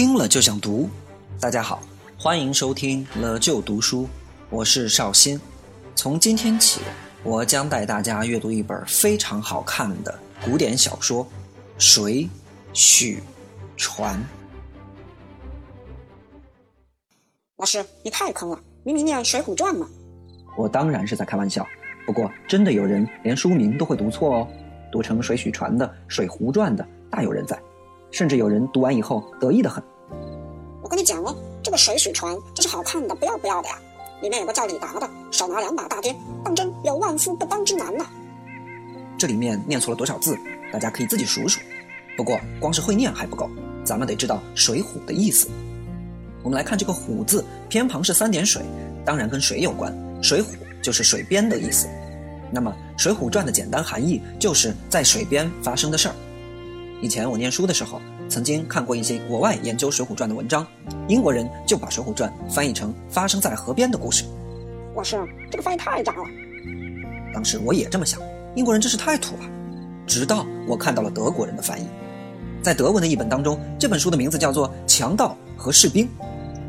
听了就想读。大家好，欢迎收听了就读书，我是绍兴。从今天起，我将带大家阅读一本非常好看的古典小说《水浒传》。老师，你太坑了！明明念《水浒传》嘛。我当然是在开玩笑，不过真的有人连书名都会读错哦，读成《水浒传》的《水浒传》的大有人在，甚至有人读完以后得意的很。我跟你讲哦，这个《水浒传》这是好看的不要不要的呀，里面有个叫李达的，手拿两把大鞭，当真有万夫不当之难呐。这里面念错了多少字，大家可以自己数数。不过光是会念还不够，咱们得知道水浒的意思。我们来看这个“虎”字，偏旁是三点水，当然跟水有关。水浒就是水边的意思。那么《水浒传》的简单含义就是在水边发生的事儿。以前我念书的时候，曾经看过一些国外研究《水浒传》的文章，英国人就把《水浒传》翻译成发生在河边的故事。老师，这个翻译太渣了。当时我也这么想，英国人真是太土了。直到我看到了德国人的翻译，在德文的译本当中，这本书的名字叫做《强盗和士兵》。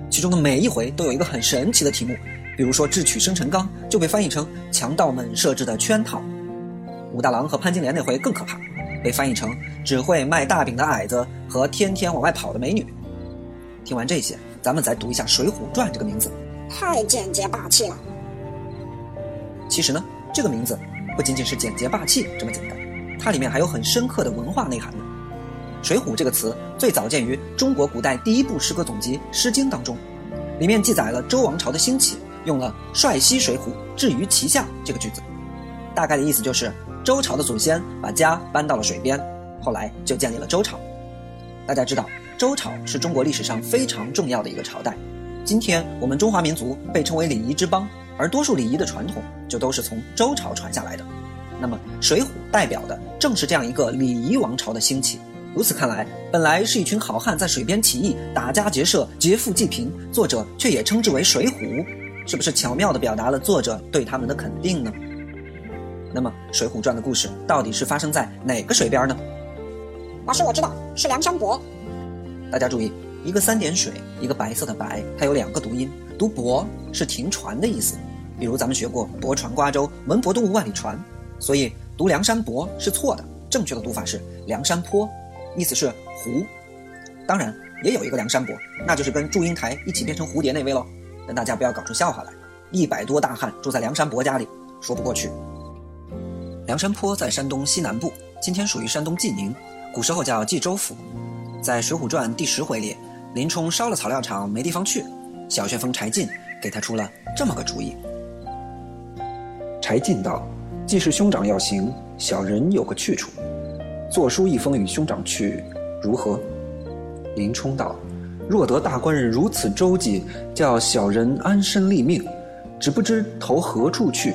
其中的每一回都有一个很神奇的题目，比如说智取生辰纲就被翻译成强盗们设置的圈套，武大郎和潘金莲那回更可怕，被翻译成只会卖大饼的矮子和天天往外跑的美女。听完这些，咱们再读一下《水浒传》这个名字，太简洁霸气了。其实呢，这个名字不仅仅是简洁霸气这么简单，它里面还有很深刻的文化内涵呢。水浒这个词最早见于中国古代第一部诗歌总集《诗经》当中，里面记载了周王朝的兴起，用了“率西水浒，至于其下”这个句子，大概的意思就是周朝的祖先把家搬到了水边，后来就建立了周朝。大家知道，周朝是中国历史上非常重要的一个朝代。今天我们中华民族被称为礼仪之邦，而多数礼仪的传统就都是从周朝传下来的。那么，水浒代表的正是这样一个礼仪王朝的兴起。如此看来，本来是一群好汉在水边起义、打家劫舍、劫富济贫，作者却也称之为水浒，是不是巧妙地表达了作者对他们的肯定呢？那么，《水浒传》的故事到底是发生在哪个水边呢？老师，我知道是梁山伯。大家注意，一个三点水，一个白色的白，它有两个读音，读“泊”是停船的意思，比如咱们学过“泊船瓜洲，门泊东吴万里船”，所以读梁山伯是错的，正确的读法是梁山坡。意思是湖，当然也有一个梁山伯，那就是跟祝英台一起变成蝴蝶那位喽。但大家不要搞出笑话来，一百多大汉住在梁山伯家里，说不过去。梁山坡在山东西南部，今天属于山东济宁，古时候叫济州府。在《水浒传》第十回里，林冲烧了草料场没地方去，小旋风柴进给他出了这么个主意。柴进道：“既是兄长要行，小人有个去处。”作书一封与兄长去，如何？林冲道：“若得大官人如此周济，叫小人安身立命，只不知投何处去。”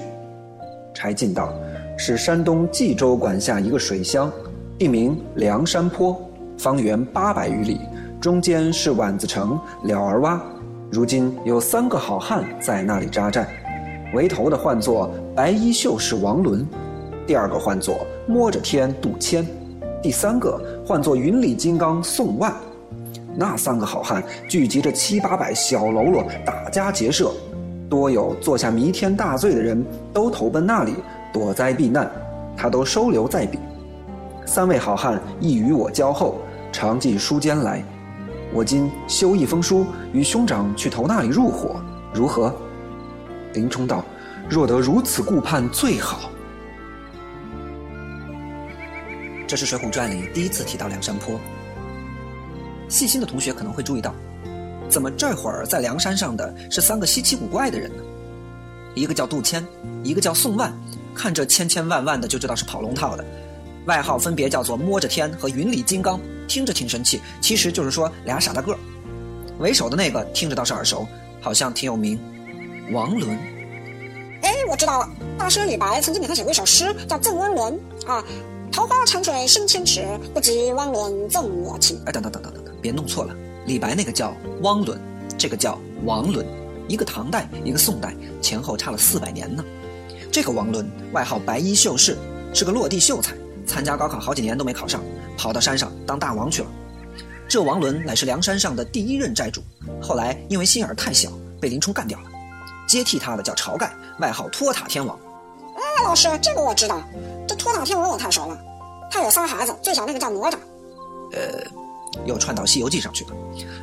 柴进道：“是山东济州管辖一个水乡，地名梁山坡，方圆八百余里，中间是宛子城、了儿洼。如今有三个好汉在那里扎寨，为头的唤作白衣秀士王伦，第二个唤作摸着天杜迁。”第三个唤作云里金刚宋万，那三个好汉聚集着七八百小喽啰，打家劫舍，多有做下弥天大罪的人，都投奔那里躲灾避难，他都收留在彼。三位好汉亦与我交厚，常进书间来。我今修一封书，与兄长去投那里入伙，如何？林冲道：“若得如此顾盼，最好。”这是《水浒传》里第一次提到梁山坡。细心的同学可能会注意到，怎么这会儿在梁山上的是三个稀奇古怪的人呢？一个叫杜迁，一个叫宋万，看这千千万万的就知道是跑龙套的，外号分别叫做摸着天和云里金刚，听着挺神气，其实就是说俩傻大个。为首的那个听着倒是耳熟，好像挺有名，王伦。哎，我知道了，大师李白曾经给他写过一首诗，叫《赠汪伦》啊。桃花潭水深千尺，不及汪伦赠我情。哎，等等等等等等，别弄错了。李白那个叫汪伦，这个叫王伦，一个唐代，一个宋代，前后差了四百年呢。这个王伦外号白衣秀士，是个落地秀才，参加高考好几年都没考上，跑到山上当大王去了。这王伦乃是梁山上的第一任寨主，后来因为心眼太小，被林冲干掉了。接替他的叫晁盖，外号托塔天王。哎，老师，这个我知道。这托塔天王我太熟了，他有仨孩子，最小那个叫哪吒。呃，又串到《西游记》上去了。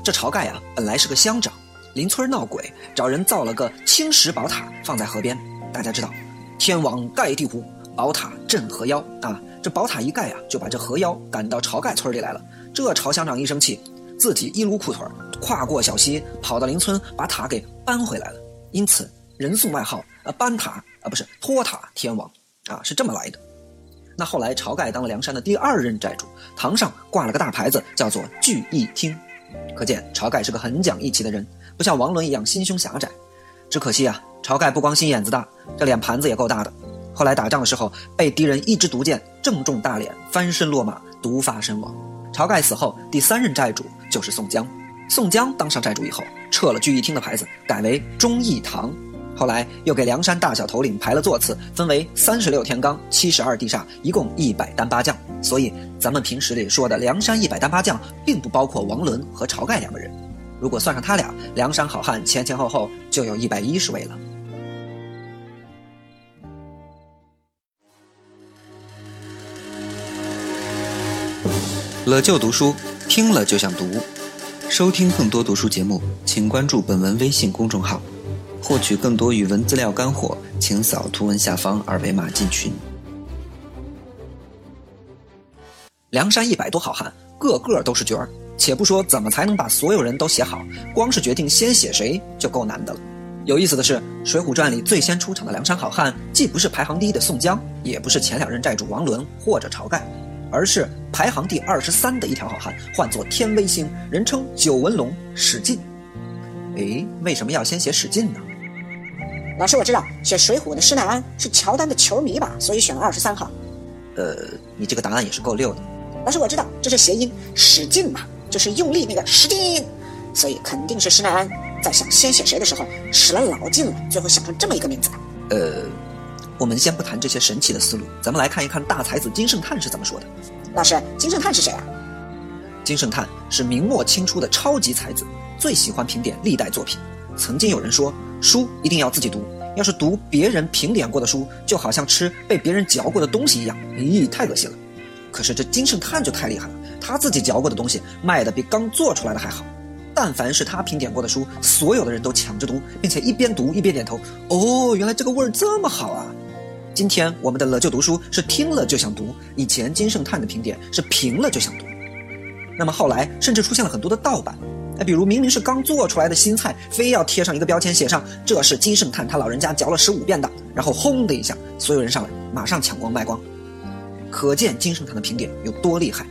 这晁盖啊，本来是个乡长，邻村闹鬼，找人造了个青石宝塔放在河边。大家知道，天王盖地虎，宝塔镇河妖啊。这宝塔一盖啊，就把这河妖赶到晁盖村里来了。这晁乡长一生气，自己一撸裤腿，跨过小溪，跑到邻村，把塔给搬回来了。因此，人送外号呃“搬塔”啊，不是托塔天王啊，是这么来的。那后来，晁盖当了梁山的第二任寨主，堂上挂了个大牌子，叫做“聚义厅”，可见晁盖是个很讲义气的人，像王伦一样心胸狭窄。只可惜啊，晁盖不光心眼子大，这脸盘子也够大的。后来打仗的时候，被敌人一支毒箭正中大脸，翻身落马，毒发身亡。晁盖死后，第三任寨主就是宋江。宋江当上寨主以后，撤了聚义厅的牌子，改为忠义堂。后来又给梁山大小头领排了座次，分为三十六天罡、七十二地煞，一共一百单八将。所以咱们平时里说的梁山一百单八将，并不包括王伦和晁盖两个人。如果算上他俩，梁山好汉前前后后就有一百一十位了。了就读书，听了就想读。收听更多读书节目，请关注本文微信公众号。获取更多语文资料干货，请扫图文下方二维码进群。梁山一百多好汉，个个都是角儿。且不说怎么才能把所有人都写好，光是决定先写谁就够难的了。有意思的是，《水浒传》里最先出场的梁山好汉，既不是排行第一的宋江，也不是前两任寨主王伦或者晁盖，而是排行第二十三的一条好汉，唤作天威星，人称九纹龙史进。诶，为什么要先写史进呢？老师，我知道写《水浒》的施耐庵是乔丹的球迷吧，所以选了二十三号。呃，你这个答案也是够溜的。老师，我知道这是谐音，史进嘛，就是用力那个使劲，所以肯定是施耐庵在想先写谁的时候使了老劲了，最后想成这么一个名字的。呃，我们先不谈这些神奇的思路，咱们来看一看大才子金圣叹是怎么说的。老师，金圣叹是谁啊？金圣叹是明末清初的超级才子，最喜欢评点历代作品。曾经有人说，书一定要自己读，要是读别人评点过的书，就好像吃被别人嚼过的东西一样，咦，太恶心了。可是这金圣叹就太厉害了，他自己嚼过的东西卖的比刚做出来的还好。但凡是他评点过的书，所有的人都抢着读，并且一边读一边点头。哦，原来这个味儿这么好啊！今天我们的了就读书是听了就想读，以前金圣叹的评点是评了就想读。那么后来甚至出现了很多的盗版。哎，比如明明是刚做出来的新菜，非要贴上一个标签，写上这是金圣叹他老人家嚼了十五遍的，然后轰的一下，所有人上来马上抢光卖光，可见金圣叹的评点有多厉害。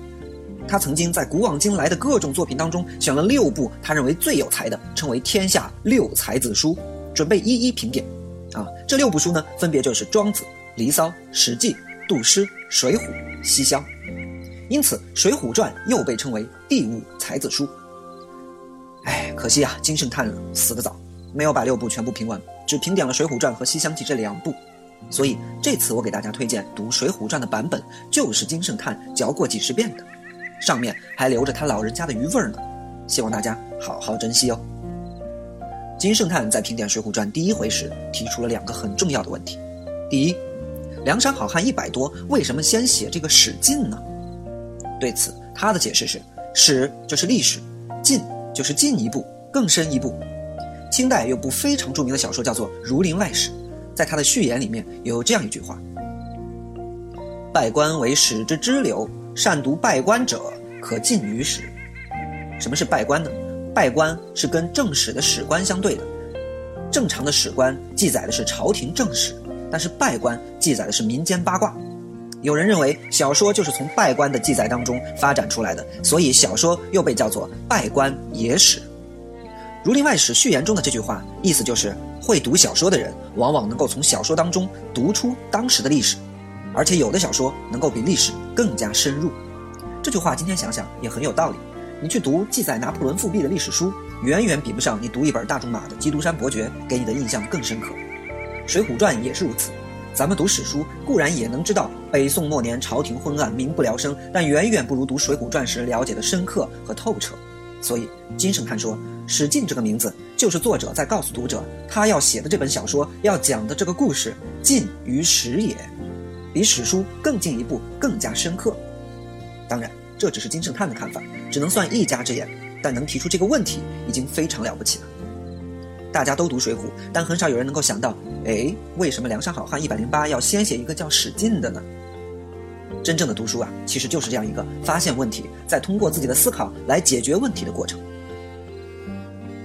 他曾经在古往今来的各种作品当中选了六部他认为最有才的，称为天下六才子书，准备一一评点。啊，这六部书呢，分别就是《庄子》《离骚》《史记》《杜诗》《水浒》《西厢》，因此《水浒传》又被称为第五才子书。哎，可惜啊，金圣叹死得早，没有把六部全部评完，只评点了《水浒传》和《西厢记》这两部。所以这次我给大家推荐读《水浒传》的版本，就是金圣叹嚼过几十遍的，上面还留着他老人家的余味呢。希望大家好好珍惜哦。金圣叹在评点《水浒传》第一回时，提出了两个很重要的问题：第一，梁山好汉一百多，为什么先写这个史进呢？对此，他的解释是：史就是历史，进。就是进一步，更深一步。清代有部非常著名的小说叫做《儒林外史》，在他的序言里面有这样一句话：“拜官为史之支流，善读拜官者，可进于史。”什么是拜官呢？拜官是跟正史的史官相对的。正常的史官记载的是朝廷正史，但是拜官记载的是民间八卦。有人认为小说就是从拜官的记载当中发展出来的，所以小说又被叫做拜官野史。《儒林外史》序言中的这句话，意思就是会读小说的人往往能够从小说当中读出当时的历史，而且有的小说能够比历史更加深入。这句话今天想想也很有道理。你去读记载拿破仑复辟的历史书，远远比不上你读一本大仲马的《基督山伯爵》给你的印象更深刻。《水浒传》也是如此。咱们读史书固然也能知道北宋末年朝廷昏暗，民不聊生，但远远不如读《水浒传》时了解的深刻和透彻。所以金圣叹说，史进这个名字就是作者在告诉读者，他要写的这本小说要讲的这个故事近于史也，比史书更进一步，更加深刻。当然，这只是金圣叹的看法，只能算一家之言，但能提出这个问题已经非常了不起了。大家都读《水浒》，但很少有人能够想到，哎，为什么梁山好汉一百零八要先写一个叫史进的呢？真正的读书啊，其实就是这样一个发现问题，再通过自己的思考来解决问题的过程。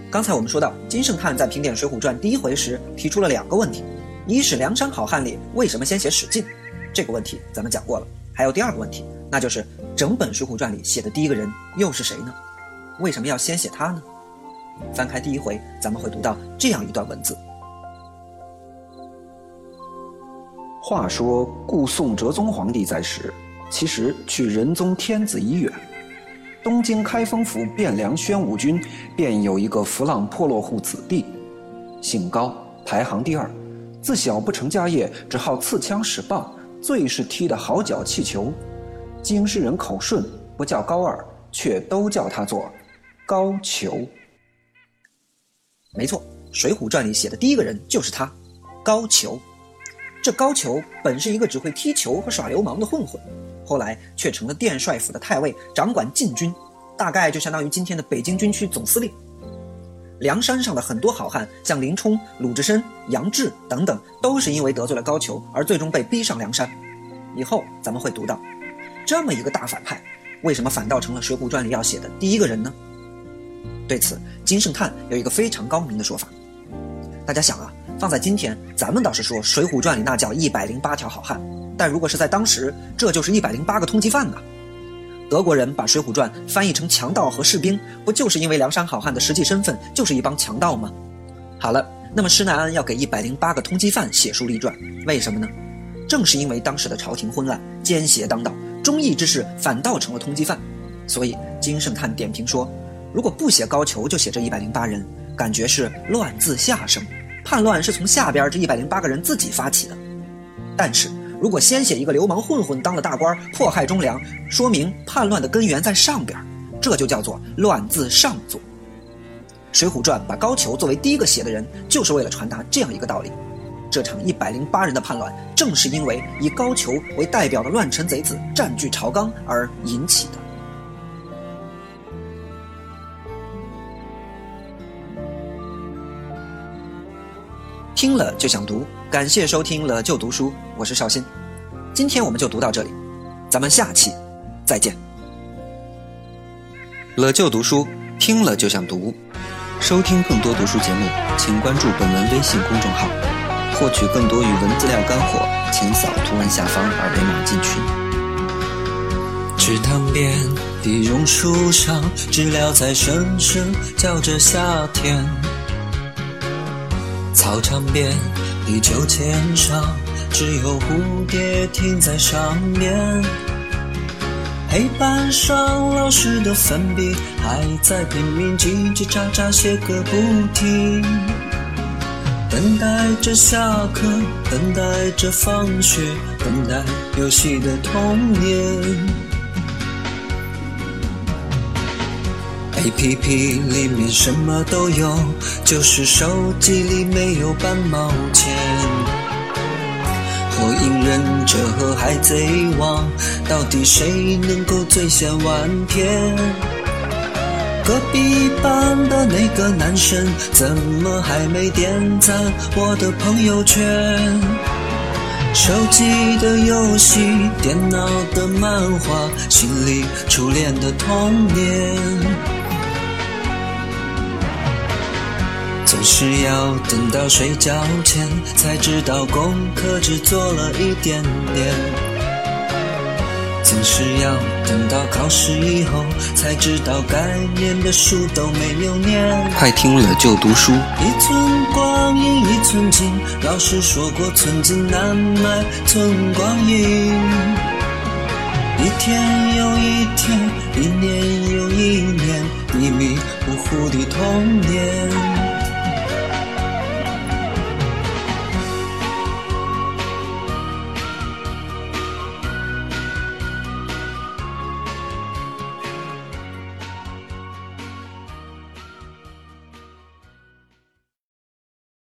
刚才我们说到，金圣叹在评点《水浒传》第一回时提出了两个问题：一是梁山好汉里为什么先写史进？这个问题咱们讲过了。还有第二个问题，那就是整本《水浒传》里写的第一个人又是谁呢？为什么要先写他呢？翻开第一回，咱们会读到这样一段文字。话说，故宋哲宗皇帝在时，其实去仁宗天子已远。东京开封府汴梁宣武军便有一个浮浪破落户子弟，姓高，排行第二。自小不成家业，只好刺枪使棒，最是踢得好脚气球。京师人口顺，不叫高二，却都叫他做高俅。没错，《水浒传》里写的第一个人就是他，高俅。这高俅本是一个只会踢球和耍流氓的混混，后来却成了殿帅府的太尉，掌管禁军，大概就相当于今天的北京军区总司令。梁山上的很多好汉，像林冲、鲁智深、杨志等等，都是因为得罪了高俅而最终被逼上梁山。以后咱们会读到，这么一个大反派，为什么反倒成了《水浒传》里要写的第一个人呢？对此，金圣叹有一个非常高明的说法。大家想啊。放在今天，咱们倒是说《水浒传》里那叫一百零八条好汉，但如果是在当时，这就是一百零八个通缉犯呢。德国人把《水浒传》翻译成强盗和士兵，不就是因为梁山好汉的实际身份就是一帮强盗吗？好了，那么施耐庵要给一百零八个通缉犯写书立传，为什么呢？正是因为当时的朝廷昏暗，奸邪当道，忠义之士反倒成了通缉犯，所以金圣叹点评说，如果不写高俅，就写这一百零八人，感觉是乱自下生。叛乱是从下边这一百零八个人自己发起的，但是如果先写一个流氓混混当了大官，迫害忠良，说明叛乱的根源在上边，这就叫做乱字上作。《水浒传》把高俅作为第一个写的人，就是为了传达这样一个道理：这场一百零八人的叛乱，正是因为以高俅为代表的乱臣贼子占据朝纲而引起的。听了就想读，感谢收听了就读书，我是绍兴，今天我们就读到这里，咱们下期再见。了就读书，听了就想读，收听更多读书节目，请关注本文微信公众号，获取更多语文资料干货，请扫图文下方二维码进群。池塘边的榕树上，知了在声声叫着夏天。操场边的秋千上，只有蝴蝶停在上面。黑板上老师的粉笔还在拼命叽叽喳喳写个不停。等待着下课，等待着放学，等待游戏的童年。A P P 里面什么都有，就是手机里没有半毛钱。火影忍者和海贼王，到底谁能够最先完片？隔壁班的那个男生，怎么还没点赞我的朋友圈？手机的游戏，电脑的漫画，心里初恋的童年。总是要等到睡觉前才知道功课只做了一点点，总是要等到考试以后才知道该念的书都没有念。快听了就读书。一寸光阴一寸金，老师说过寸金难买寸光阴。一天又一天，一年又一年，迷迷糊糊的童年。